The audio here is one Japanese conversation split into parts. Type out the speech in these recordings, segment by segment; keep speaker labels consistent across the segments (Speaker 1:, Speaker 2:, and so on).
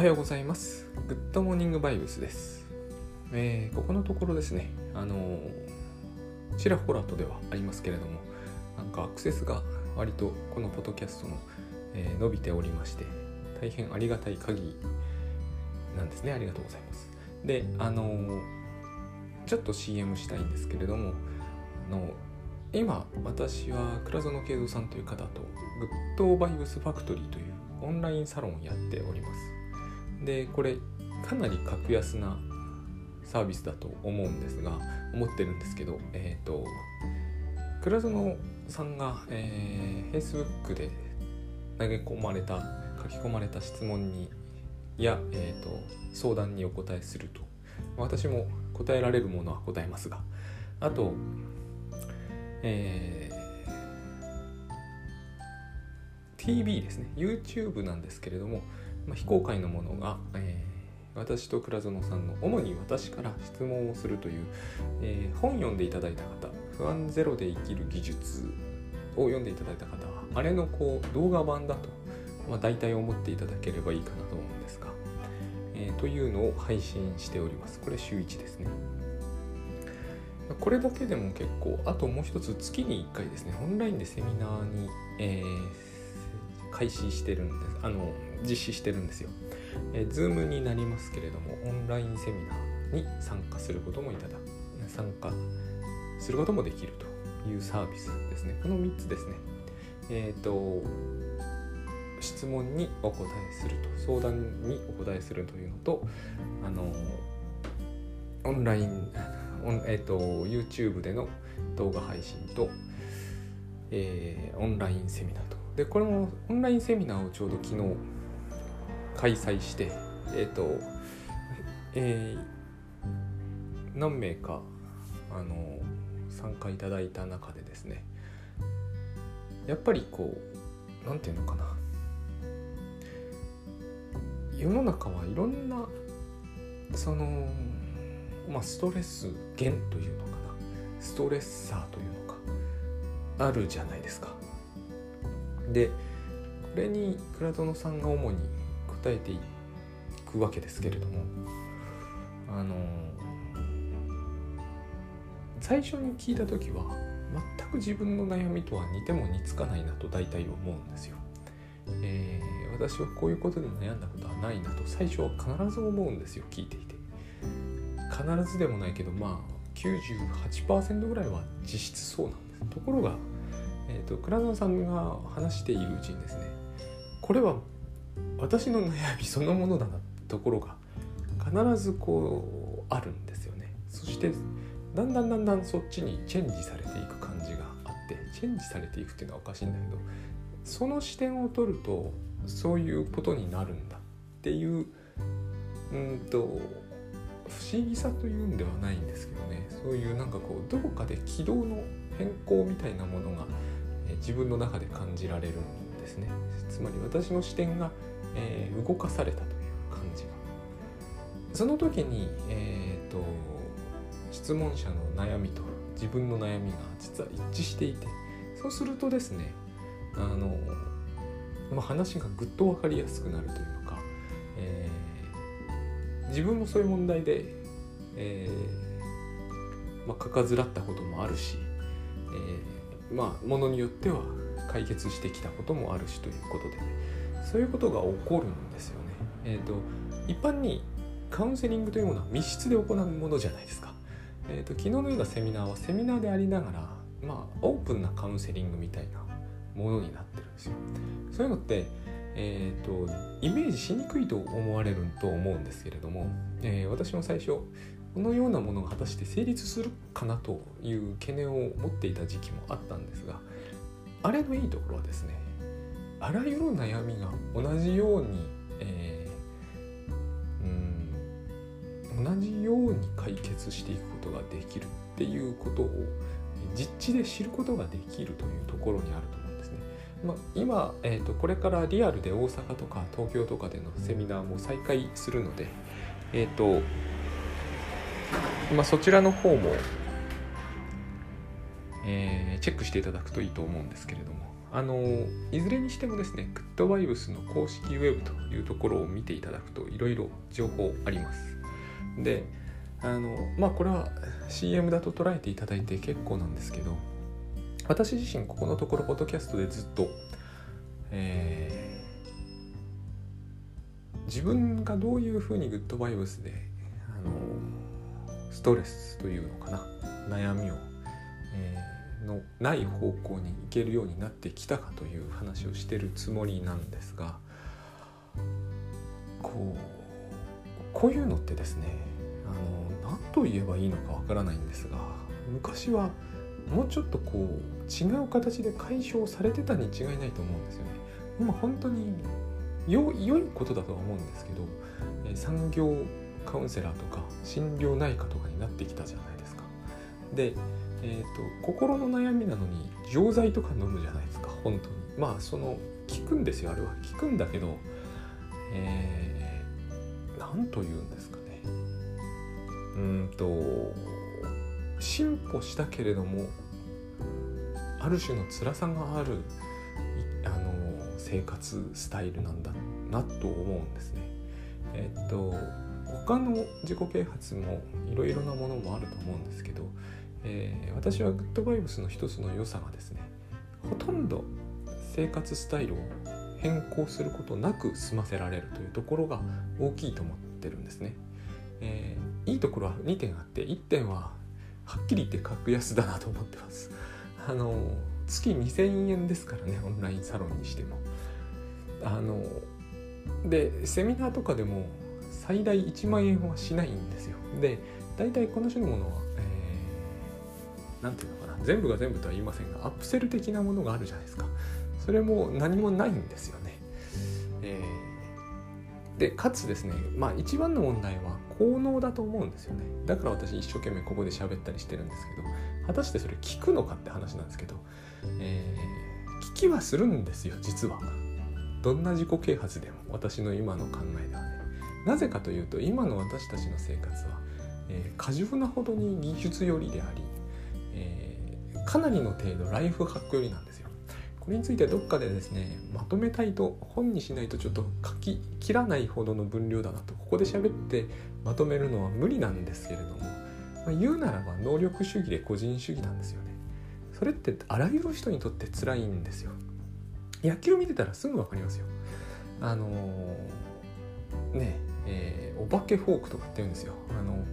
Speaker 1: はようございます。グッドモーニングバイブスです。えーここのところですね、あのーちらほらとではありますけれども、なんかアクセスが割とこのポッドキャストの、えー伸びておりまして、大変ありがたい限りなんですね。ありがとうございます。で、あのーちょっと CM したいんですけれども、あの今私は倉園慶三さんという方とグッドバイブスファクトリーというオンラインサロンをやっておりますでこれかなり格安なサービスだと思うんですが思ってるんですけどえっ、と倉園さんが、えー、Facebook で投げ込まれた書き込まれた質問にや、えー、と相談にお答えすると。私も答えられるものは答えますが。あとえー TV ですね。YouTube なんですけれども、まあ、非公開のものが、えー私と倉園さんの主に私から質問をするという、えー本読んでいただいた方不安ゼロで生きる技術を読んでいただいた方はあれのこう動画版だと、まあ、大体思っていただければいいかなと思うんですが、えーというのを配信しております。これ週1ですね。これだけでも結構あともう一つ月に1回ですねオンラインでセミナーに、えー開始してるんです。あの実施してるんですよ、えー、Zoom になりますけれどもオンラインセミナーに参加することもいただ参加することもできるというサービスですね。この3つですね。えっ、と質問にお答えすると相談にお答えするというのとあのオンライン オン、えー、と YouTube での動画配信と、えーオンラインセミナーと。でこのオンラインセミナーをちょうど昨日開催してえっ、とえー何名かあの参加いただいた中でですねやっぱりこうなんていうのかな世の中はいろんなそのまあストレス源というのかなストレッサーというのかあるじゃないですか。でこれに倉園さんが主に答えていくわけですけれどもあの最初に聞いた時は全く自分の悩みとは似ても似つかないなと大体思うんですよ。えー私はこういうことで悩んだことはないなと最初は必ず思うんですよ聞いていて。必ずでもないけどまあ98%ぐらいは実質そうなんです。ところがえー、と倉野さんが話しているうちにですねこれは私の悩みそのものだなってところが必ずこうあるんですよね。そしてだんだんだんだんそっちにチェンジされていく感じがあってチェンジされていくっていうのはおかしいんだけどその視点を取るとそういうことになるんだっていううんと不思議さというんではないんですけどね。そういうなんかこうどこかで軌道の変更みたいなものが自分の中で感じられるんですね。つまり私の視点が、えー動かされたという感じが。その時に、えー、と質問者の悩みと自分の悩みが実は一致していてそうするとですねあの、まあ、話がぐっと分かりやすくなるというか、えー自分もそういう問題で、えーまあ、かかずらったこともあるし、えーまあものによっては解決してきたこともあるしということでねそういうことが起こるんですよね。えー、と一般にカウンセリングというものは密室で行うものじゃないですか。えー、と昨日のようなセミナーはセミナーでありながら、まあ、オープンなカウンセリングみたいなものになってるんですよ。そういうのって、えー、とイメージしにくいと思われると思うんですけれども、えー私も最初このようなものが果たして成立するかなという懸念を持っていた時期もあったんですがあれのいいところはですねあらゆる悩みが同じように、えーうん同じように解決していくことができるっていうことを実地で知ることができるというところにあると思うんですね。まあ、今、えー、とこれからリアルで大阪とか東京とかでのセミナーも再開するので、えっ、とまあ、そちらの方も、えーチェックしていただくといいと思うんですけれどもあのいずれにしてもですねグッドバイブスの公式ウェブというところを見ていただくといろいろ情報あります。であのまあこれは CM だと捉えていただいて結構なんですけど私自身ここのところポッドキャストでずっと、えー、自分がどういうふうにグッドバイブスであのストレスというのかな悩みを、えー、のない方向に行けるようになってきたかという話をしてるつもりなんですがこうこういうのってですねあの何と言えばいいのかわからないんですが昔はもうちょっとこう違う形で解消されてたに違いないと思うんですよね。今本当に良いことだとは思うんですけど、産業カウンセラーとか心療内科とかになってきたじゃないですか。で、えーと、心の悩みなのに錠剤とか飲むじゃないですか本当に。まあその効くんですよあれは効くんだけど、えー、何と言うんですかね。うんと進歩したけれどもある種の辛さがあるあの生活スタイルなんだなと思うんですね。えっと他の自己啓発もいろいろなものもあると思うんですけど、えー、私はグッドバイブスの一つの良さがですねほとんど生活スタイルを変更することなく済ませられるというところが大きいと思ってるんですね。えー、いいところは2点あって1点ははっきり言って格安だなと思ってます。あの月2000円ですからねオンラインサロンにしても。あのでセミナーとかでも最大1万円はしないんですよ。で大体この種のものは、え、何て言うのかな全部が全部とは言いませんがアップセル的なものがあるじゃないですか。それも何もないんですよね。えー、でかつですねまあ一番の問題は効能だと思うんですよねだから私一生懸命ここで喋ったりしてるんですけど果たしてそれ聞くのかって話なんですけど、えー、聞きはするんですよ実はどんな自己啓発でも私の今の考えではねなぜかというと今の私たちの生活は、えー、過剰なほどに技術寄りであり、かなりの程度ライフハック寄りなんですよ。これについてどっかでですねまとめたいと本にしないとちょっと書き切らないほどの分量だなとここで喋ってまとめるのは無理なんですけれども、まあ、言うならば能力主義で個人主義なんですよね。それってあらゆる人にとって辛いんですよ。野球見てたらすぐ分かりますよ。あのー、ねえー、お化けフォークとかって言うんですよ。あの、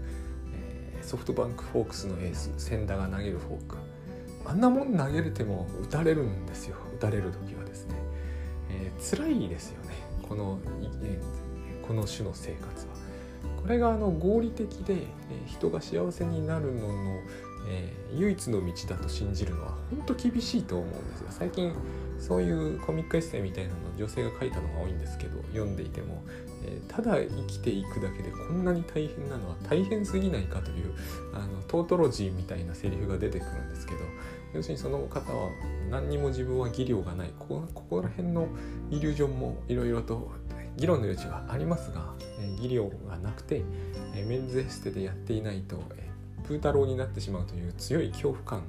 Speaker 1: えー、ソフトバンクフォークスのエース千田が投げるフォーク。あんなもん投げれても打たれるんですよ。打たれる時はですね、えー、辛いですよね。この、えー、この種の生活は。これがあの合理的で、えー、人が幸せになるのの、えー、唯一の道だと信じるのは本当厳しいと思うんですよ。最近そういうコミックエッセイみたいなの女性が書いたのが多いんですけど読んでいても、えー、ただ生きていくだけでこんなに大変なのは大変すぎないかというあのトートロジーみたいなセリフが出てくるんですけど要するにその方は何にも自分は技量がない。ここら辺のイリュージョンもいろいろと議論の余地はありますが、え技量がなくて、えメンズエステでやっていないと、えプータローになってしまうという強い恐怖感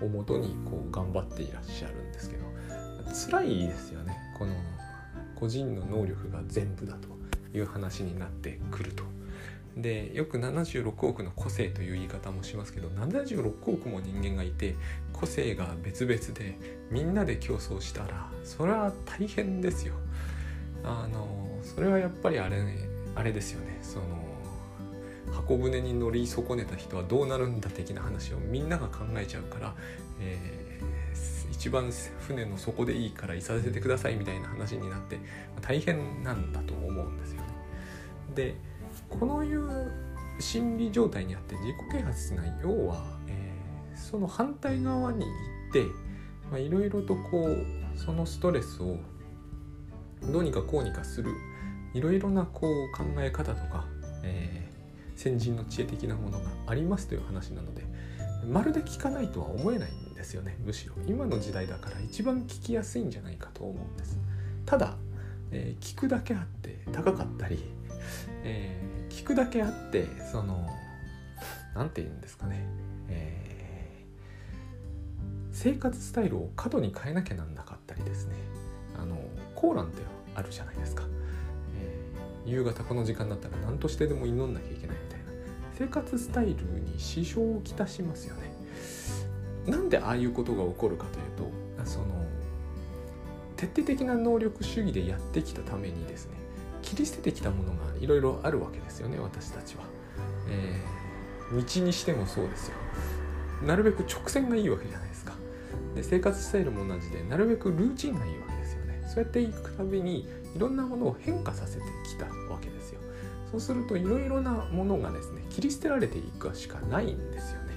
Speaker 1: をもとにこう頑張っていらっしゃるんですけど辛いですよね。この個人の能力が全部だと。いう話になってくると。でよく76億の個性という言い方もしますけど76億も人間がいて個性が別々でみんなで競争したらそれは大変ですよ。あのそれはやっぱりあれ,、ね、あれですよねその箱舟に乗り損ねた人はどうなるんだ的な話をみんなが考えちゃうから、えー、一番船の底でいいからいさせてくださいみたいな話になって大変なんだと思うんですよ。でこのいう心理状態にあって自己啓発が要は、えー、その反対側に行っていろいろとこうそのストレスをどうにかこうにかするいろいろなこう考え方とか、えー、先人の知恵的なものがありますという話なのでまるで聞かないとは思えないんですよねむしろ。今の時代だから一番聞きやすいんじゃないかと思うんです。ただ、えー、聞くだけあって高かったり、えー、聞くだけあってその何て言うんですかね、えー、生活スタイルを過度に変えなきゃなんなかったりですね。あのコーランってあるじゃないですか、えー、夕方この時間だったら何としてでも祈んなきゃいけないみたいな。生活スタイルに支障をきたしますよね。なんでああいうことが起こるかというとその徹底的な能力主義でやってきたためにですね。切り捨ててきたものがいろいろあるわけですよね私たちは、えー、道にしてもそうですよ。なるべく直線がいいわけじゃないですか。で生活スタイルも同じでなるべくルーチンがいいわけですよね。そうやっていくたびにいろんなものを変化させてきたわけですよ。そうするといろいろなものがですね切り捨てられていくしかないんですよね。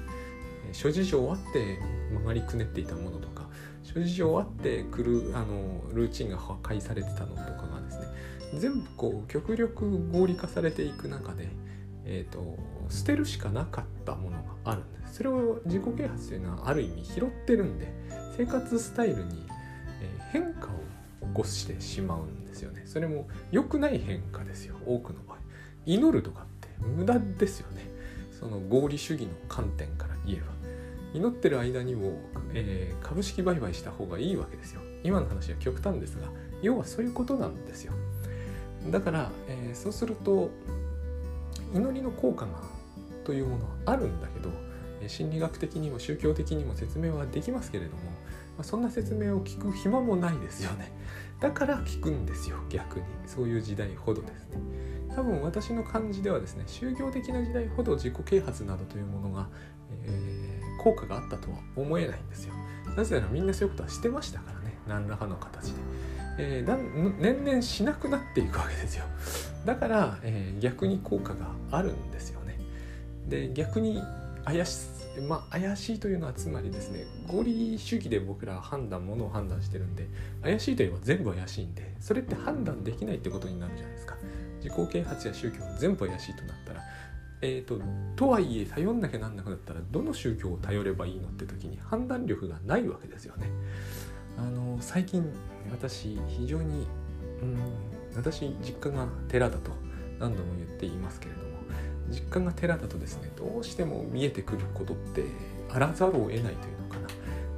Speaker 1: 諸事情あって曲がりくねっていたものとか諸事情あってくるあのルーチンが破壊されてたのとか全部こう極力合理化されていく中で、えーと、捨てるしかなかったものがあるんです。それを自己啓発というのはある意味拾ってるんで生活スタイルに変化を起こしてしまうんですよね。それも良くない変化ですよ多くの場合。祈るとかって無駄ですよね。その合理主義の観点から言えば。祈ってる間にも、えー、株式売買した方がいいわけですよ。今の話は極端ですが要はそういうことなんですよ。だから、えー、そうすると祈りの効果がというものはあるんだけど心理学的にも宗教的にも説明はできますけれども、まあ、そんな説明を聞く暇もないですよね。だから聞くんですよ逆に。そういう時代ほどですね。多分私の感じではですね宗教的な時代ほど自己啓発などというものが、えー、効果があったとは思えないんですよ。なぜならみんなそういうことはしてましたからね。何らかの形で。えー、年々しなくなっていくわけですよ。だから、えー、逆に効果があるんですよね。で逆に怪しまあ怪しいというのはつまりですね合理主義で僕らは判断ものを判断してるんで怪しいといえば全部怪しいんでそれって判断できないってことになるじゃないですか。自己啓発や宗教全部怪しいとなったらえーと、とはいえ頼んなきゃなんなくなったらどの宗教を頼ればいいのって時に判断力がないわけですよね。あの最近私非常に、うん、私実家が寺だと何度も言っていますけれども実家が寺だとですねどうしても見えてくることってあらざるを得ないというのかな。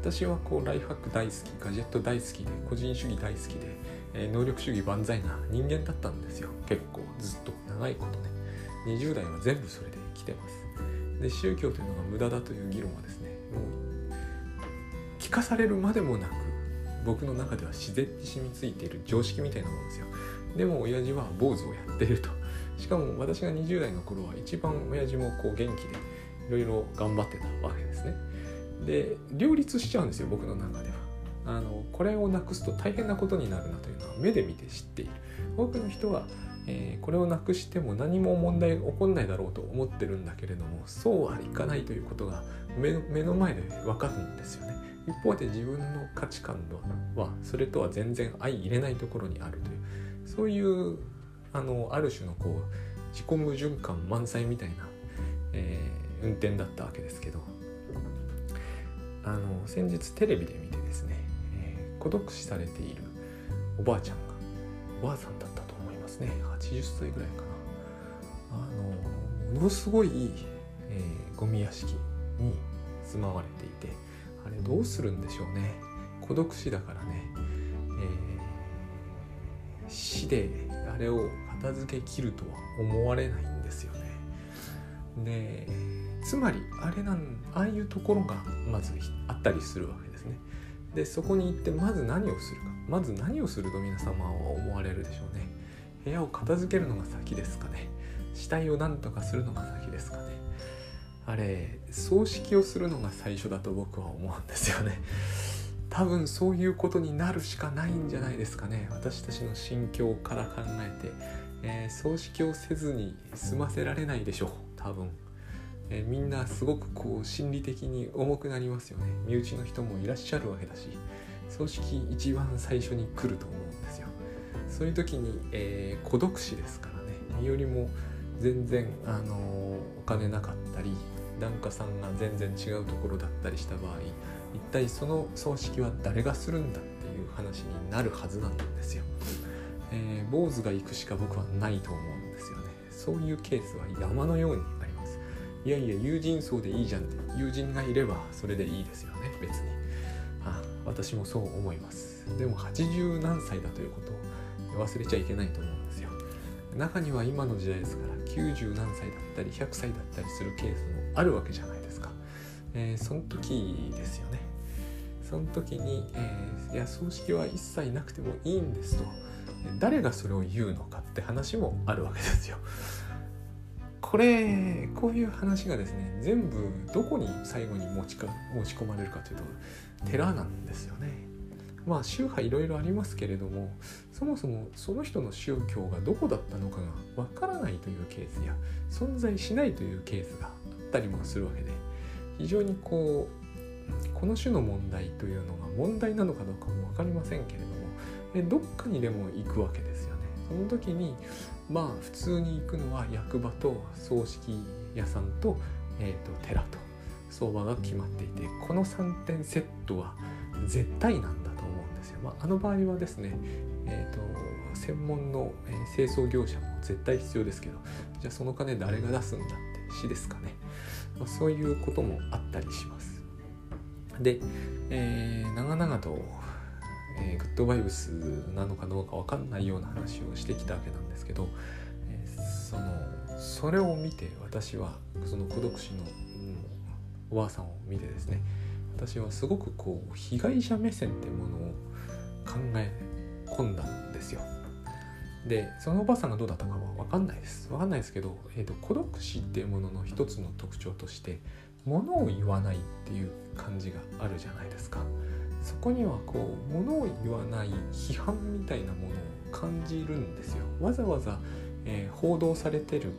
Speaker 1: 私はこうライフハック大好きガジェット大好きで個人主義大好きで、えー、能力主義万歳な人間だったんですよ。結構ずっと長いことね。20代は全部それで来てます。で宗教というのが無駄だという議論はですねもう聞かされるまでもなく僕の中では自然に染みついている常識みたいなもんですよ。でも親父は坊主をやっていると。しかも私が20代の頃は一番親父もこう元気でいろいろ頑張ってたわけですね。で両立しちゃうんですよ僕の中では。あのこれをなくすと大変なことになるなというのは目で見て知っている。多くの人は、えー、これをなくしても何も問題起こんないだろうと思ってるんだけれどもそうはいかないということが目の前で分かるんですよね。一方で自分の価値観はそれとは全然相入れないところにあるというそういうあのある種のこう自己矛盾感満載みたいな、えー、運転だったわけですけどあの先日テレビで見てですね、えー、孤独死されているおばあちゃんがおばあさんだったと思いますね。80歳ぐらいかな。あのものすごい、えー、ゴミ屋敷に住まわれていてあれどうするんでしょうね。孤独死だからね、えー、死であれを片付け切るとは思われないんですよね。でつまりあれなんああいうところがまずあったりするわけですね。でそこに行ってまず何をするか。まず何をすると皆様は思われるでしょうね。部屋を片付けるのが先ですかね。死体を何とかするのが先ですかね。あれ葬式をするのが最初だと僕は思うんですよね。多分そういうことになるしかないんじゃないですかね。私たちの心境から考えて、えー、葬式をせずに済ませられないでしょう。多分、え、みんなすごくこう心理的に重くなりますよね。身内の人もいらっしゃるわけだし。葬式一番最初に来ると思うんですよ。そういう時に、えー、孤独死ですからね。身よりも全然、あのお金なかったり檀家さんが全然違うところだったりした場合一体その葬式は誰がするんだっていう話になるはずなんですよ。えー、坊主が行くしか僕はないと思うんですよね。そういうケースは山のようにあります。いやいや友人層でいいじゃんって友人がいればそれでいいですよね別に。私もそう思いますでも80何歳だということを忘れちゃいけないと思うん中には今の時代ですから90何歳だったり100歳だったりするケースもあるわけじゃないですか、えー、その時ですよね。その時に、えー、いや葬式は一切なくてもいいんですと。誰がそれを言うのかって話もあるわけですよ。これこういう話がですね全部どこに最後に持ちか持ち込まれるかというと寺なんですよね。まあ宗派いろいろありますけれどもそもそもその人の宗教がどこだったのかがわからないというケースや存在しないというケースがあったりもするわけで非常にこうこの種の問題というのが問題なのかどうかも分かりませんけれどもどっかにでも行くわけですよね。その時にまあ普通に行くのは役場と葬式屋さんと,、えー、と寺と相場が決まっていてこの3点セットは絶対なんだと思うんですよ。まあ、あの場合はですね、えーと、専門の、清掃業者も絶対必要ですけどじゃあその金誰が出すんだって市ですかね、まあ、そういうこともあったりします。で、えー、長々と、えー、グッドバイブスなのかどうか分かんないような話をしてきたわけなんですけど、えー、そのそれを見て私はその孤独死の、おばあさんを見てですね私はすごくこう被害者目線ってものを考え込んだんですよ。でそのおばあさんがどうだったかは分かんないです。分かんないですけど、えーと、孤独死っていうものの一つの特徴として物を言わないっていう感じがあるじゃないですか。そこにはこう物を言わない批判みたいなものを感じるんですよ。わざわざ、えー、報道されてる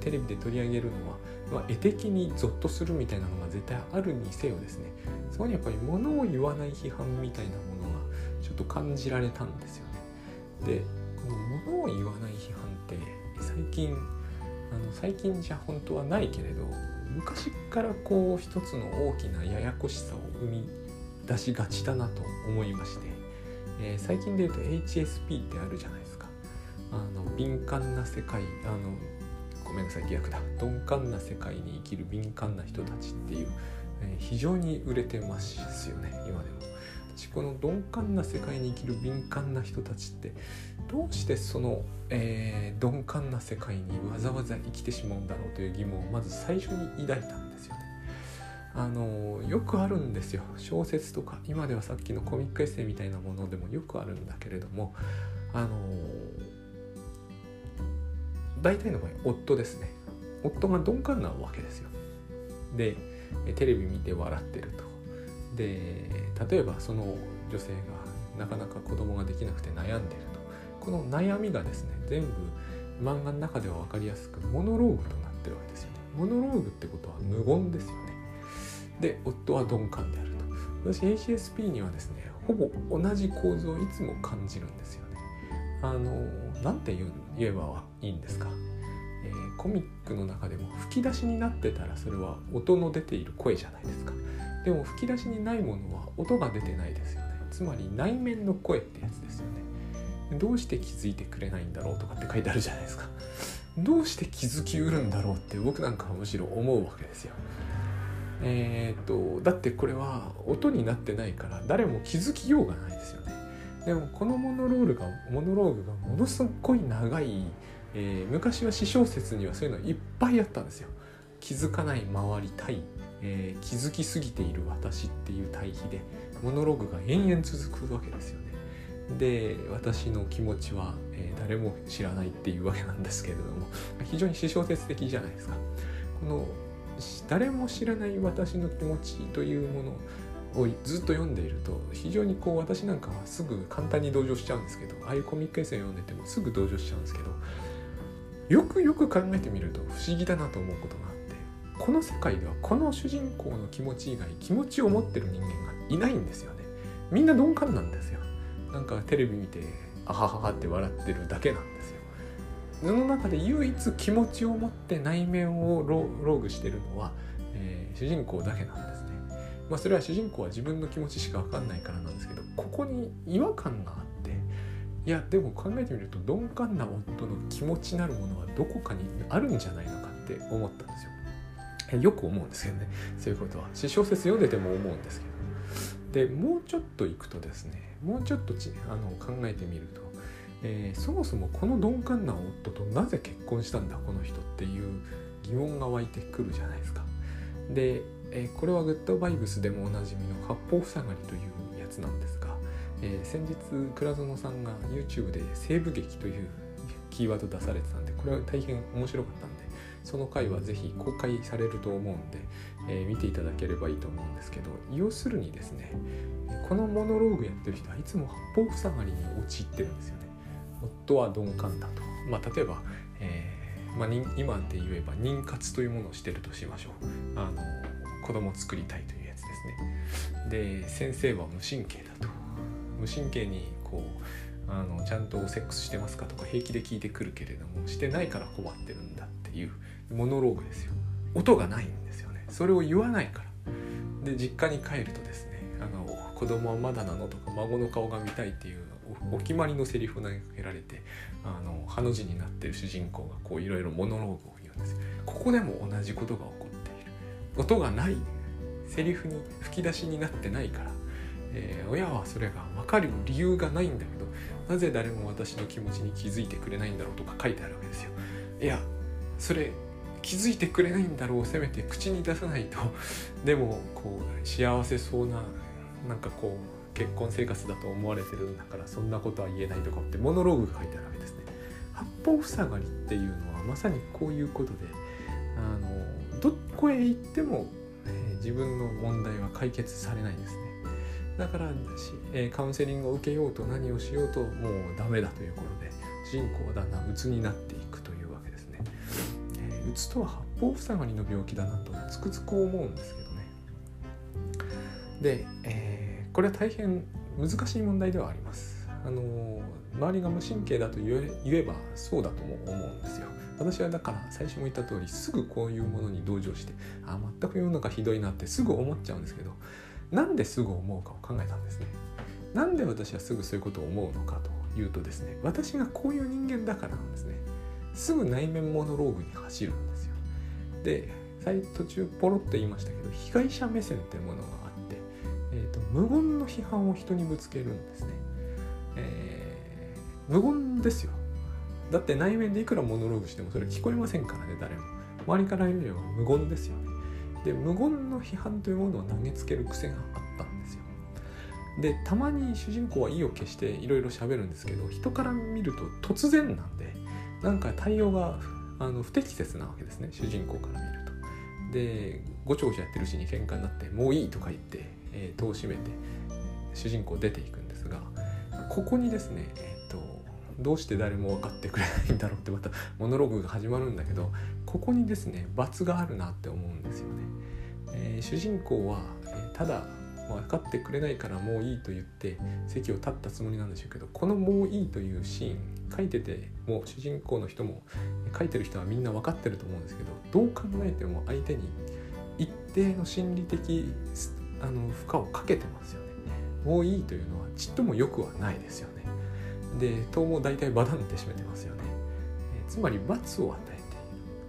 Speaker 1: テレビで取り上げるのはまあ、絵的にゾッとするみたいなのが絶対あるにせよですね。そこにやっぱり物を言わない批判みたいなものちょっと感じられたんですよね。でこの物を言わない批判って最近あの最近じゃ本当はないけれど昔からこう一つの大きなややこしさを生み出しがちだなと思いまして、えー、最近で言うと HSP ってあるじゃないですか。あの敏感な世界あのごめんなさい逆だ鈍感な世界に生きる敏感な人たちっていう、えー、非常に売れてますよね今でも。私この鈍感な世界に生きる敏感な人たちってどうしてその、えー、鈍感な世界にわざわざ生きてしまうんだろうという疑問をまず最初に抱いたんですよね。あのよくあるんですよ。小説とか今ではさっきのコミックエッセイみたいなものでもよくあるんだけれどもあの大体の場合夫ですね。夫が鈍感なわけですよ。でテレビ見て笑ってると。で例えばその女性がなかなか子供ができなくて悩んでると。この悩みがですね全部漫画の中では分かりやすくモノローグとなってるわけですよね。モノローグってことは無言ですよね。で夫は鈍感であると。私 HSP にはですねほぼ同じ構造をいつも感じるんですよね。あの何て言言えばいいんですか、え、コミックの中でも吹き出しになってたらそれは音の出ている声じゃないですか。でも吹き出しにないものは音が出てないですよね。つまり内面の声ってやつですよね。どうして気づいてくれないんだろうとかって書いてあるじゃないですか。どうして気づきうるんだろうって僕なんかはむしろ思うわけですよ。えー、っとだってこれは音になってないから誰も気づきようがないですよね。でもこのモノロールがモノローグがものすごい長い、えー、昔は詩小説にはそういうのいっぱいあったんですよ。気づかない周り対、えー、気づきすぎている私っていう対比でモノログが延々続くわけですよね。で私の気持ちは、えー、誰も知らないっていうわけなんですけれども非常に詩小説的じゃないですか。この誰も知らない私の気持ちというものをずっと読んでいると非常にこう私なんかはすぐ簡単に同情しちゃうんですけどああいうコミックエッセイ読んでてもすぐ同情しちゃうんですけどよくよく考えてみると不思議だなと思うことがあっこの世界ではこの主人公の気持ち以外気持ちを持ってる人間がいないんですよね。みんな鈍感なんですよ。なんかテレビ見てあはははって笑ってるだけなんですよ。その中で唯一気持ちを持って内面をローグしてるのは、えー、主人公だけなんですね。まあ、それは主人公は自分の気持ちしか分かんないからなんですけどここに違和感があっていやでも考えてみると鈍感な夫の気持ちなるものはどこかにあるんじゃないのかって思ったんですよ。よく思うんですけどね。そういうことは。小説読んでても思うんですけど。でもうちょっといくとですねもうちょっとちあの考えてみると、えー、そもそもこの鈍感な夫となぜ結婚したんだこの人っていう疑問が湧いてくるじゃないですか。で、えー、これはグッドバイブスでもおなじみの八方塞がりというやつなんですが、えー、先日倉園さんが YouTube で西部劇というキーワード出されてたんでこれは大変面白かったんです。その回はぜひ公開されると思うんで、えー、見ていただければいいと思うんですけど要するにですねこのモノローグやってる人はいつも八方塞がりに陥ってるんですよね。夫は鈍感だと。まあ、例えば、えーまあ、今で言えば妊活というものをしてるとしましょう。あの子供を作りたいというやつですね。で先生は無神経だと。無神経にこうあのちゃんとセックスしてますかとか平気で聞いてくるけれどもしてないから困ってるんだいうモノローグですよ。音がないんですよね。それを言わないから。で実家に帰るとですねあの子供はまだなのとか孫の顔が見たいっていうお決まりのセリフを投げかけられてあのハの字になってる主人公がこういろいろモノローグを言うんです。ここでも同じことが起こっている。音がないセリフに吹き出しになってないから、えー、親はそれが分かる理由がないんだけどなぜ誰も私の気持ちに気づいてくれないんだろうとか書いてあるわけですよ。いやそれ気づいてくれないんだろうせめて口に出さないと でもこう幸せそうななんかこう結婚生活だと思われてるんだからそんなことは言えないとかってモノローグが書いてあるわけですね。八方塞がりっていうのはまさにこういうことであのどこへ行っても、えー、自分の問題は解決されないんですね。だから、えー、カウンセリングを受けようと何をしようともうダメだということで人公はだんだん鬱になっていく。えー、鬱とは八方塞がりの病気だなとつくづく思うんですけどね。で、えーこれは大変難しい問題ではあります。あの周りが無神経だと言えばそうだとも思うんですよ。私はだから最初も言った通りすぐこういうものに同情してあ全く世の中ひどいなってすぐ思っちゃうんですけどなんですぐ思うかを考えたんですね。なんで私はすぐそういうことを思うのかというとですね私がこういう人間だからなんですね。すぐ内面モノローグに走るんですよ。で途中ポロッと言いましたけど被害者目線っていうものがあってえーと、無言の批判を人にぶつけるんですね、えー、無言ですよ。だって内面でいくらモノローグしてもそれ聞こえませんからね誰も。周りから見れば無言ですよね。で無言の批判というものを投げつける癖があったんですよ。でたまに主人公は意を決していろいろ喋るんですけど人から見ると突然なんでなんか対応があの不適切なわけですね主人公から見るとでごちゃごちゃやってるうちに喧嘩になってもういいとか言ってえー、戸を閉めて主人公出ていくんですがここにですね、えーと、どうして誰も分かってくれないんだろうってまた モノローグが始まるんだけどここにですね罰があるなって思うんですよね。えー、主人公は、え、ただ分かってくれないからもういいと言って席を立ったつもりなんでしょうけどこの「もういい」というシーン書いててもう主人公の人も書いてる人はみんな分かってると思うんですけどどう考えても相手に一定の心理的あの負荷をかけてますよね。もういいというのはちっとも良くはないですよね。で塔も大体バダンって締めてますよね、えつまり罰を与え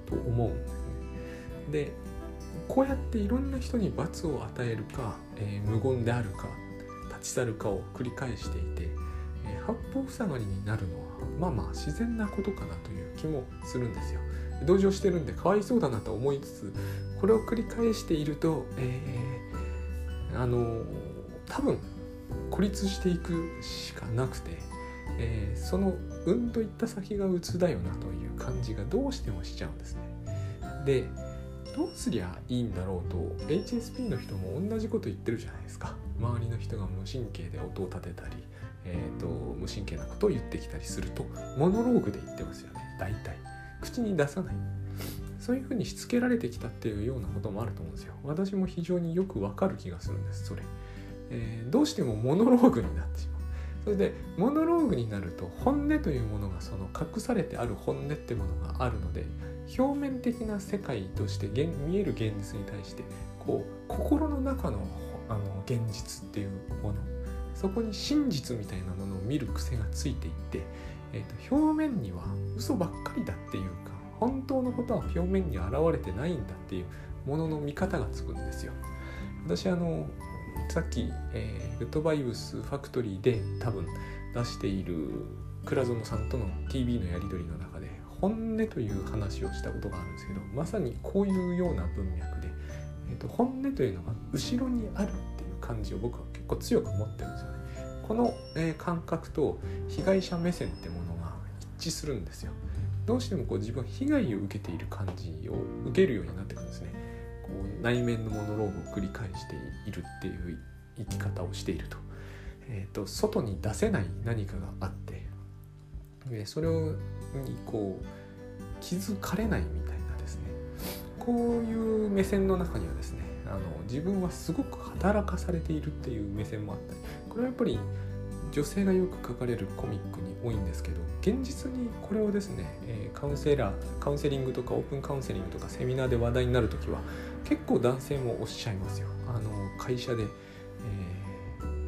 Speaker 1: ていると思うんですね。でこうやっていろんな人に罰を与えるか、えー、無言であるか立ち去るかを繰り返していて、えー、八方塞がりになるのはまあまあ自然なことかなという気もするんですよ同情してるんでかわいそうだなと思いつつこれを繰り返していると、えあの多分孤立していくしかなくて、えー、そのうんといった先が鬱だよなという感じがどうしてもしちゃうんですね。でどうすりゃいいんだろうと HSP の人も同じこと言ってるじゃないですか。周りの人が無神経で音を立てたり、えーと、無神経なことを言ってきたりするとモノローグで言ってますよね。大体。口に出さない。そういうふうにしつけられてきたっていうようなこともあると思うんですよ。私も非常によくわかる気がするんですそれ、えー、どうしてもモノローグになってしまう。それでモノローグになると本音というものがその隠されてある本音ってものがあるので表面的な世界として見える現実に対してこう心の中のあの現実っていうものそこに真実みたいなものを見る癖がついていって、えーと表面には嘘ばっかりだっていうか本当のことは表面に現れてないんだっていうものの見方がつくんですよ。私あのさっき、えー、グッドバイブスファクトリーで多分出している倉園さんとの TV のやり取りの中本音という話をしたことがあるんですけどまさにこういうような文脈で、えーと、本音というのが後ろにあるっていう感じを僕は結構強く持ってるんですよね。この、えー、感覚と被害者目線ってものが一致するんですよ。どうしてもこう自分は被害を受けている感じを受けるようになってくるんですね。こう内面のモノローグを繰り返しているっていう生き方をしていると,、えーと、外に出せない何かがあってでそれをにこう気づかれないみたいなですねこういう目線の中にはですねあの自分はすごく働かされているっていう目線もあったりこれはやっぱり女性がよく書かれるコミックに多いんですけど現実にこれをですね、え、カウンセラーカウンセリングとかオープンカウンセリングとかセミナーで話題になる時は結構男性もおっしゃいますよ。あの会社で、え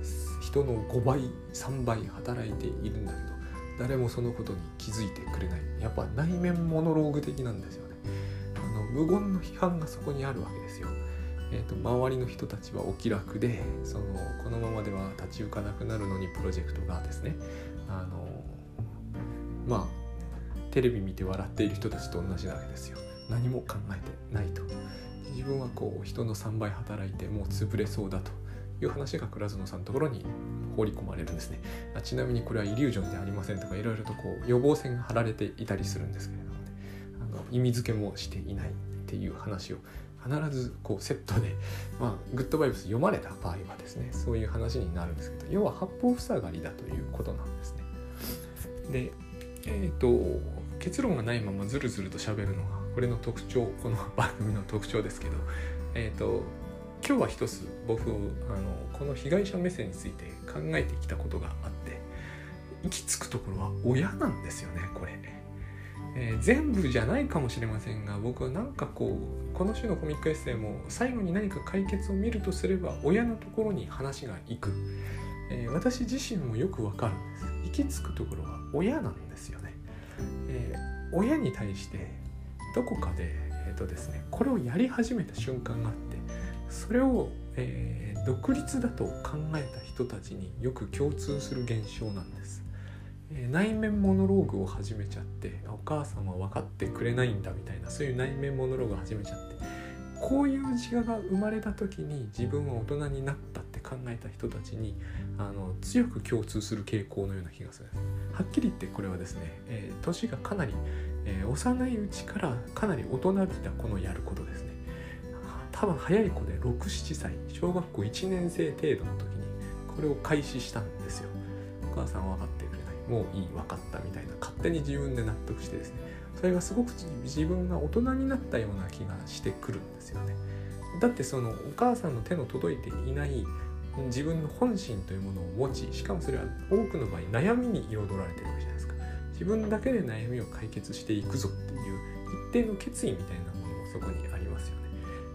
Speaker 1: ー、人の5倍3倍働いているんだけど誰もそのことに気づいてくれない。やっぱ内面モノローグ的なんですよね。あの無言の批判がそこにあるわけですよ。えーと、周りの人たちはお気楽でそのこのままでは立ち行かなくなるのにプロジェクトがですね。あのまあテレビ見て笑っている人たちと同じなわけですよ。何も考えてないと。自分はこう人の3倍働いてもう潰れそうだと。いう話が倉園さんのところに放り込まれるんですねあちなみにこれはイリュージョンでありませんとかいろいろとこう予防線が張られていたりするんですけれどもねあの意味付けもしていないっていう話を必ずこうセットで、まあ、グッドバイブス読まれた場合はですねそういう話になるんですけど要は八方塞がりだということなんですね。でえっ、ー、と結論がないままずるずると喋るのがこれの特徴この番組の特徴ですけど、えっ、ー、と今日は一つ僕あのこの被害者目線について考えてきたことがあって行き着くところは親なんですよねこれ。えー、全部じゃないかもしれませんが僕はなんかこうこの種のコミックエッセイも最後に何か解決を見るとすれば親のところに話が行く、えー、私自身もよくわかるんです。行き着くところは親なんですよね、えー、親に対してどこかで、えーとですね、これをやり始めた瞬間があってそれを、えー、独立だと考えた人たちによく共通する現象なんです。え内面モノローグを始めちゃってお母さんは分かってくれないんだみたいなそういう内面モノローグを始めちゃってこういう自我が生まれた時に自分は大人になったって考えた人たちにあの強く共通する傾向のような気がするはっきり言ってこれはですね、えー、年がかなり、えー、幼いうちからかなり大人びた子のやることですね。多分早い子で67歳小学校1年生程度の時にこれを開始したんですよ。お母さんは分かってくれない。もういい分かったみたいな。勝手に自分で納得してですね。それがすごく自分が大人になったような気がしてくるんですよね。だってそのお母さんの手の届いていない自分の本心というものを持ちしかもそれは多くの場合悩みに彩られてるわけじゃないですか。自分だけで悩みを解決していくぞっていう一定の決意みたいなものもそこにあります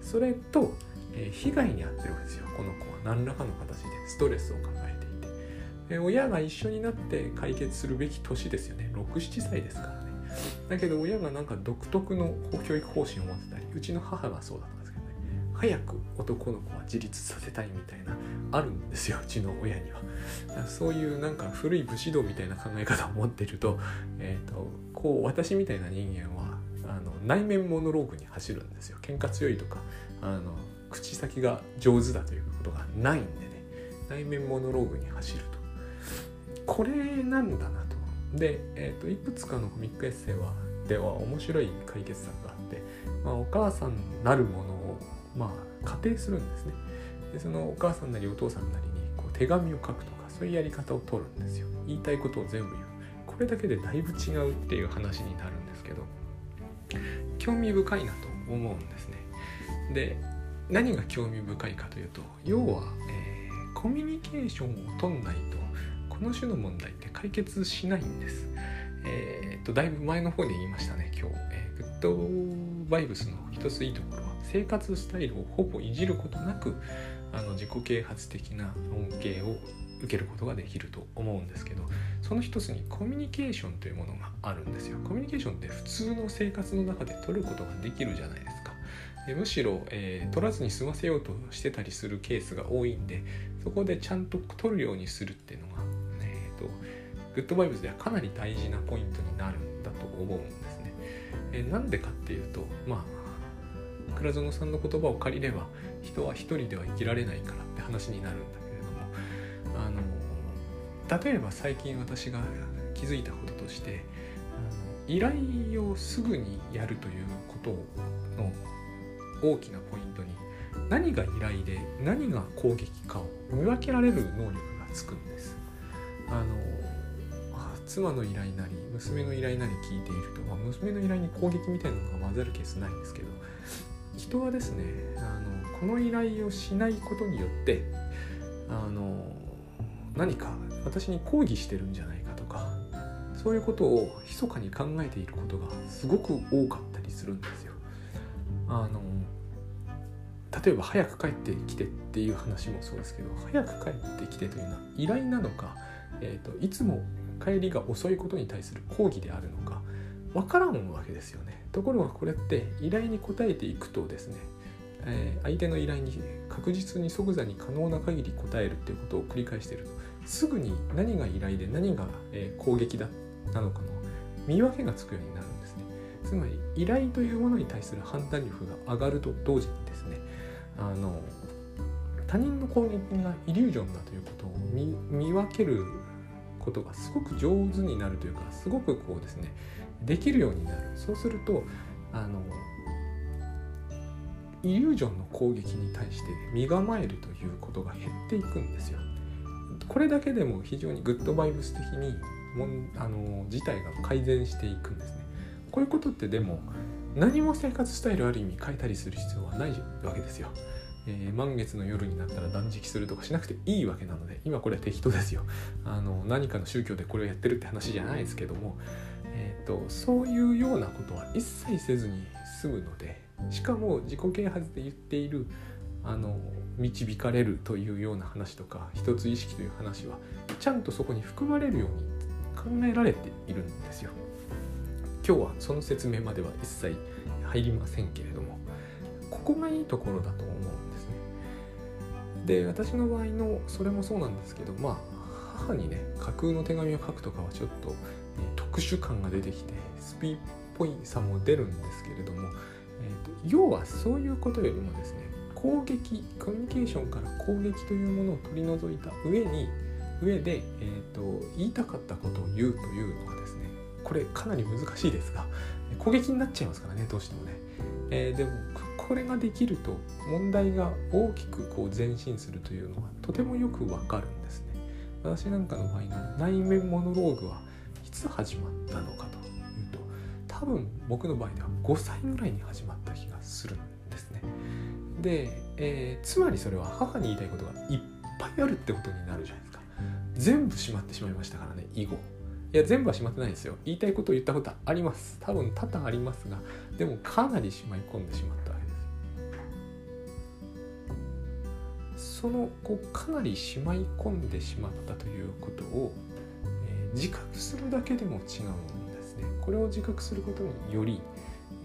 Speaker 1: それと、え、被害に遭ってるわけですよ。この子は何らかの形でストレスを抱えていて、え親が一緒になって解決するべき年ですよね。67歳ですからね。だけど親がなんか独特の教育方針を持ってたりうちの母がそうだったんですけどね。早く男の子は自立させたいみたいなあるんですよ。うちの親には。そういうなんか古い武士道みたいな考え方を持ってると,、えーと、こう私みたいな人間はあの内面モノローグに走るんですよ喧嘩強いとかあの口先が上手だということがないんでね内面モノローグに走るとこれなんだなと。で、えーと、いくつかのコミックエッセイはでは面白い解決策があって、まあ、お母さんなるものを、まあ、仮定するんですね。でそのお母さんなりお父さんなりにこう手紙を書くとかそういうやり方を取るんですよ。言いたいことを全部言う。これだけでだいぶ違うっていう話になるん興味深いなと思うんですね。で何が興味深いかというと要は、えー、コミュニケーションを取んないとこの種の問題って解決しないんです。えー、っとだいぶ前の方で言いましたね今日、えー、グッドバイブスの一ついいところは生活スタイルをほぼいじることなくあの自己啓発的な恩恵を受けることができると思うんですけどその一つにコミュニケーションというものがあるんですよコミュニケーションって普通の生活の中で取ることができるじゃないですかえむしろ、えー、取らずに済ませようとしてたりするケースが多いんでそこでちゃんと取るようにするっていうのが、えーと、グッドバイブスではかなり大事なポイントになるんだと思うんですね。えー、なんでかっていうとまあ倉園さんの言葉を借りれば人は一人では生きられないからって話になるんだあの例えば最近私が気づいたこととして依頼をすぐにやるということの大きなポイントに何が依頼で何が攻撃かを見分けられる能力がつくんです。あの妻の依頼なり娘の依頼なり聞いていると、まあ、娘の依頼に攻撃みたいなのが混ざるケースないんですけど人はですねあのこの依頼をしないことによってあの何か私に抗議してるんじゃないかとかそういうことを密かに考えていることがすごく多かったりするんですよ。あの例えば早く帰ってきてっていう話もそうですけど早く帰ってきてというのは依頼なのか、えーと、いつも帰りが遅いことに対する抗議であるのか分からんわけですよね。ところがこれって依頼に応えていくとですね、えー、相手の依頼に確実に即座に可能な限り応えるっていうことを繰り返しているとすぐに何が依頼で何が、え攻撃だなのかの見分けがつくようになるんですね。つまり依頼というものに対する判断力が上がると同時にですねあの他人の攻撃がイリュージョンだということを見分けることがすごく上手になるというかすごくこうですねできるようになるそうするとあのイリュージョンの攻撃に対して身構えるということが減っていくんですよ。これだけでも非常にグッドバイブス的にもんあの事態が改善していくんですね。こういうことってでも何も生活スタイルある意味変えたりする必要はないわけですよ。えー、満月の夜になったら断食するとかしなくていいわけなので今これは適当ですよあの何かの宗教でこれをやってるって話じゃないですけども、えーと、そういうようなことは一切せずに済むのでしかも自己啓発で言っているあの導かれるというような話とか一つ意識という話はちゃんとそこに含まれるように考えられているんですよ。今日はその説明までは一切入りませんけれどもここがいいところだと思うんですね。で私の場合のそれもそうなんですけどまあ母にね架空の手紙を書くとかはちょっと、え特殊感が出てきてスピっぽいさも出るんですけれども、えーと、要はそういうことよりもですね攻撃コミュニケーションから攻撃というものを取り除いた上に上で、えーと言いたかったことを言うというのがですねこれかなり難しいですが攻撃になっちゃいますからねどうしてもね、えー、でもこれができると問題が大きくこう前進するというのはとてもよくわかるんですね。私なんかの場合の内面モノローグはいつ始まったのかというと多分僕の場合では5歳ぐらいに始まった気がするんですね。で、えー、つまりそれは母に言いたいことがいっぱいあるってことになるじゃないですか。全部しまってしまいましたからね以後。いや全部はしまってないですよ。言いたいことを言ったことはあります。多分多々ありますがでもかなりしまい込んでしまったわけです。そのこうかなりしまい込んでしまったということを、えー、自覚するだけでも違うんですね。これを自覚することにより、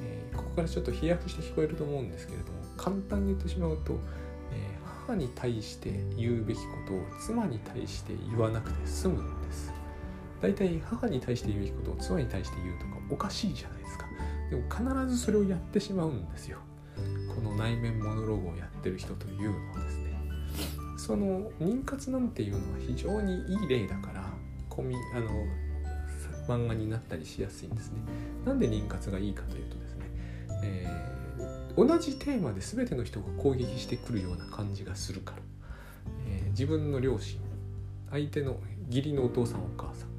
Speaker 1: えー、ここからちょっと飛躍して聞こえると思うんですけれども簡単に言ってしまうと、え、母に対して言うべきことを妻に対して言わなくて済むんです。大体母に対して言うべきことを妻に対して言うとかおかしいじゃないですか。でも必ずそれをやってしまうんですよ。この内面モノローグをやってる人というのはですね。その妊活なんていうのは非常にいい例だからコミあの漫画になったりしやすいんですね。なんで妊活がいいかというと、えー、同じテーマで全ての人が攻撃してくるような感じがするから、えー、自分の両親相手の義理のお父さんお母さん。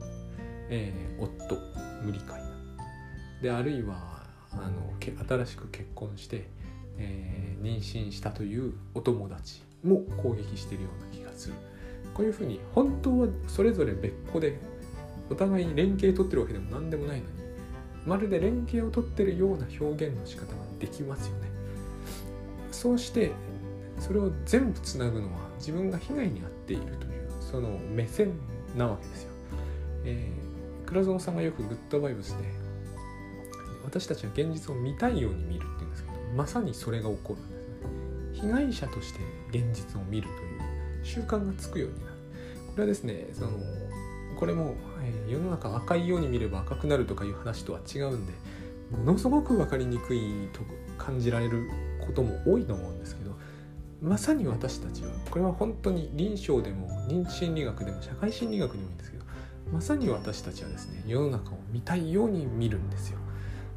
Speaker 1: えー、夫無理解な。であるいはあの新しく結婚して、えー、妊娠したというお友達も攻撃してるような気がする。こういうふうに本当はそれぞれ別個でお互いに連携取ってるわけでも何でもないのにまるで連携を取ってるような表現の仕方ができますよね。そうしてそれを全部つなぐのは自分が被害に遭っているというその目線なわけですよ、えー倉園さんがよくグッドバイブスで私たちは現実を見たいように見るって言うんですけどまさにそれが起こるんですね。被害者として現実を見るという習慣がつくようになる。これはですねそのこれも、えー、世の中赤いように見れば赤くなるとかいう話とは違うんでものすごく分かりにくいと感じられることも多いと思うんですけどまさに私たちはこれは本当に臨床でも認知心理学でも社会心理学でもいいんですけどまさに私たちはですね世の中を見たいように見るんですよ。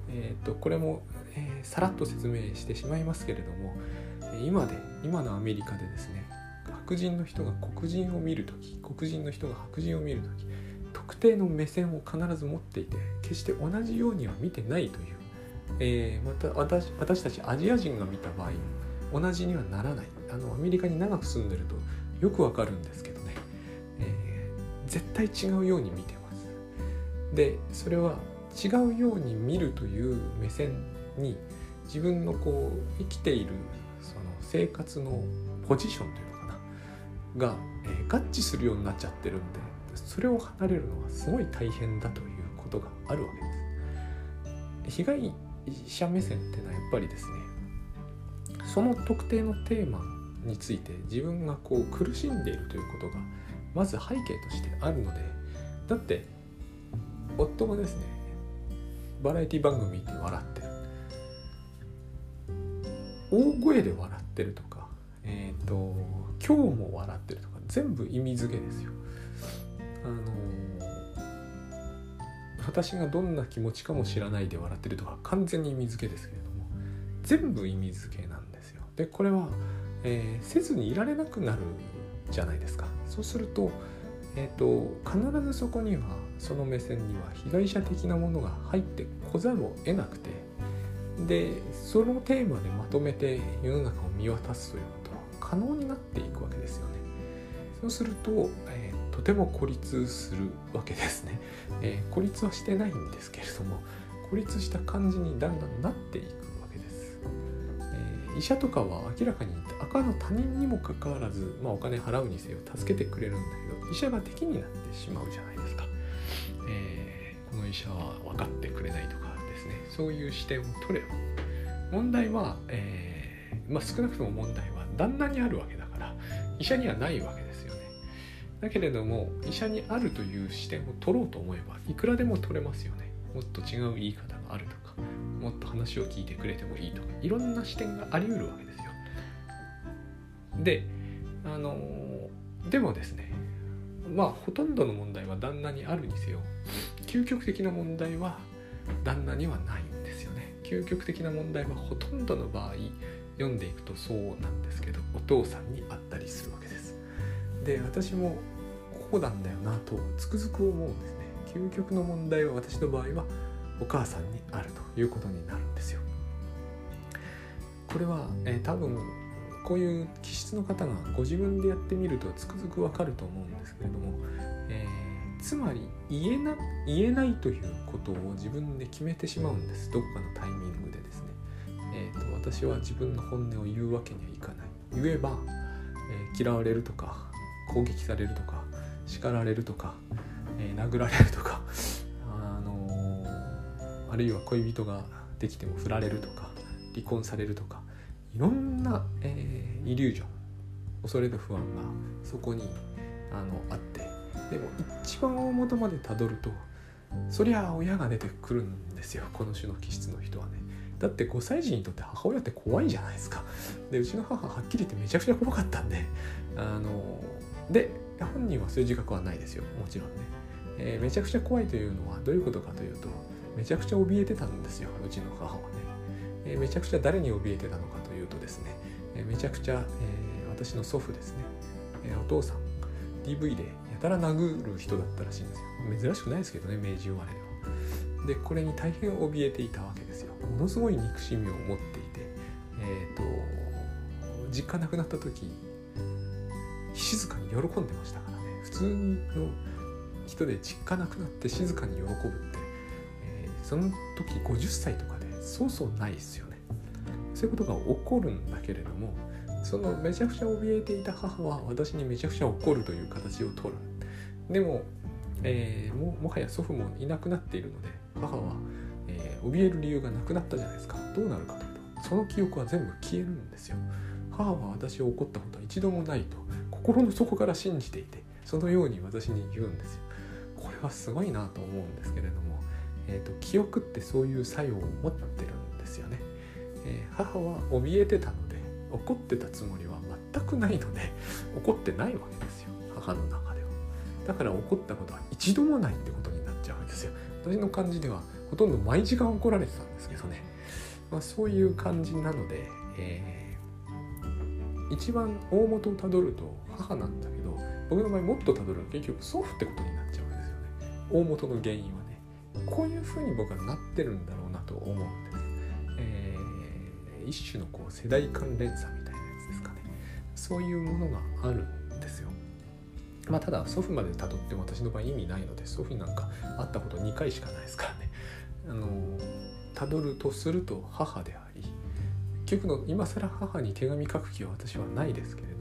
Speaker 1: えーと、これも、えー、さらっと説明してしまいますけれども今で今のアメリカでですね白人の人が黒人を見る時黒人の人が白人を見る時特定の目線を必ず持っていて決して同じようには見てないという、えー、また私私たちアジア人が見た場合同じにはならない。あのアメリカに長く住んでるとよくわかるんですけどね、えー、絶対違うように見てます。でそれは違うように見るという目線に自分のこう生きているその生活のポジションというのかな。が、えー、合致するようになっちゃってるんでそれを離れるのはすごい大変だということがあるわけです。被害者目線っていうのはやっぱりですねその特定のテーマについて自分がこう苦しんでいるということがまず背景としてあるのでだって夫がですねバラエティ番組って笑ってる。大声で笑ってるとかえっ、ー、と今日も笑ってるとか全部意味付けですよ。あの私がどんな気持ちかも知らないで笑ってるとか完全に意味付けですけれども全部意味付けなんですよ。でこれは、えー、せずにいられなくなるじゃないですか。そうすると,、えーと、必ずそこにはその目線には被害者的なものが入ってこざるを得なくてでそのテーマでまとめて世の中を見渡すということは可能になっていくわけですよね。そうすると、えーとても孤立するわけですね、えー、孤立はしてないんですけれども孤立した感じにだんだんなっていくわけです、えー、医者とかは明らかに赤の他人にもかかわらず、まあ、お金払うにせよ助けてくれるんだけど医者が敵になってしまうじゃないですか、えー、この医者は分かってくれないとかですね。そういう視点を取れば。問題は、え、まあ、少なくとも問題は旦那にあるわけだから医者にはないわけだけれども医者にあるという視点を取ろうと思えばいくらでも取れますよね。もっと違う言い方があるとかもっと話を聞いてくれてもいいとかいろんな視点があり得るわけですよ。であのでもですねまあほとんどの問題は旦那にあるにせよ究極的な問題は旦那にはないんですよね。究極的な問題はほとんどの場合読んでいくとそうなんですけどお父さんにあったりするわけです。で私もこなんだよなとつくづく思うんですね。究極の問題は私の場合はお母さんにあるということになるんですよ。これは、えー、多分こういう気質の方がご自分でやってみるとつくづくわかると思うんですけれども、えー、つまり言えな言えないということを自分で決めてしまうんです。どこかのタイミングでですね、えーと、私は自分の本音を言うわけにはいかない。言えば、えー、嫌われるとか攻撃されるとか叱られるとか、えー、殴られるとか、あのー、あるいは恋人ができても振られるとか離婚されるとかいろんな、えー、イリュージョン恐れと不安がそこにあのあってでも一番大元までたどるとそりゃ親が出てくるんですよこの種の気質の人はね。だって5歳児にとって母親って怖いじゃないですか。でうちの母はっきり言ってめちゃくちゃ怖かったんであので本人はそういう自覚はないですよ。もちろんね、えー、めちゃくちゃ怖いというのはどういうことかというとめちゃくちゃ怯えてたんですようちの母はね、えー、めちゃくちゃ誰に怯えてたのかというとですね、えー、めちゃくちゃ、え私の祖父ですね、えお父さん DV でやたら殴る人だったらしいんですよ。珍しくないですけどね明治生まれではでこれに大変怯えていたわけですよ。ものすごい憎しみを持っていてえっ、と実家亡くなった時静かに喜んでましたからね。普通の人で実家なくなって静かに喜ぶって、えー、その時50歳とかでそうそうないですよね。そういうことが起こるんだけれどもそのめちゃくちゃ怯えていた母は私にめちゃくちゃ怒るという形をとる。でも,、えー、ももはや祖父もいなくなっているので母は、えー、怯える理由がなくなったじゃないですか。どうなるかというとその記憶は全部消えるんですよ。母は私を怒ったことは一度もないと。心の底から信じていてそのように私に言うんですよ。これはすごいなと思うんですけれども、えーと、記憶ってそういう作用を持ってるんですよね、えー、母は怯えてたので怒ってたつもりは全くないので 怒ってないわけですよ。母の中では。だから怒ったことは一度もないってことになっちゃうんですよ。私の感じではほとんど毎時間怒られてたんですけどね、まあ、そういう感じなので、えー、一番大元をたどると母なんだけど僕の場合もっとたどると結局祖父ってことになっちゃうわけですよね。大元の原因はね。こういうふうに僕はなってるんだろうなと思うんです、えー、一種のこう世代間連鎖みたいなやつですかね。そういうものがあるんですよ。まあただ祖父までたどっても私の場合意味ないので祖父になんか会ったこと2回しかないですからね。あのたどるとすると母であり結局の今更母に手紙書く気は私はないですけれど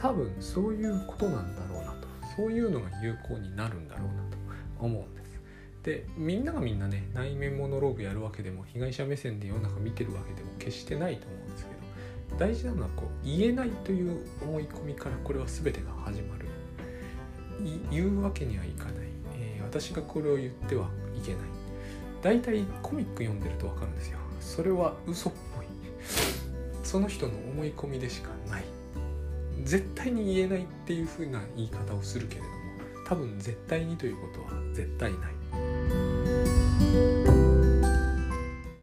Speaker 1: 多分そういうことなんだろうなと。そういうのが有効になるんだろうなと思うんです。でみんながみんなね内面モノローグやるわけでも被害者目線で世の中見てるわけでも決してないと思うんですけど大事なのはこう言えないという思い込みからこれは全てが始まる。言うわけにはいかない、えー、私がこれを言ってはいけない。大体コミック読んでると分かるんですよ。それは嘘っぽい。その人の思い込みでしかない。絶対に言えないっていう風な言い方をするけれども多分絶対にということは絶対ない。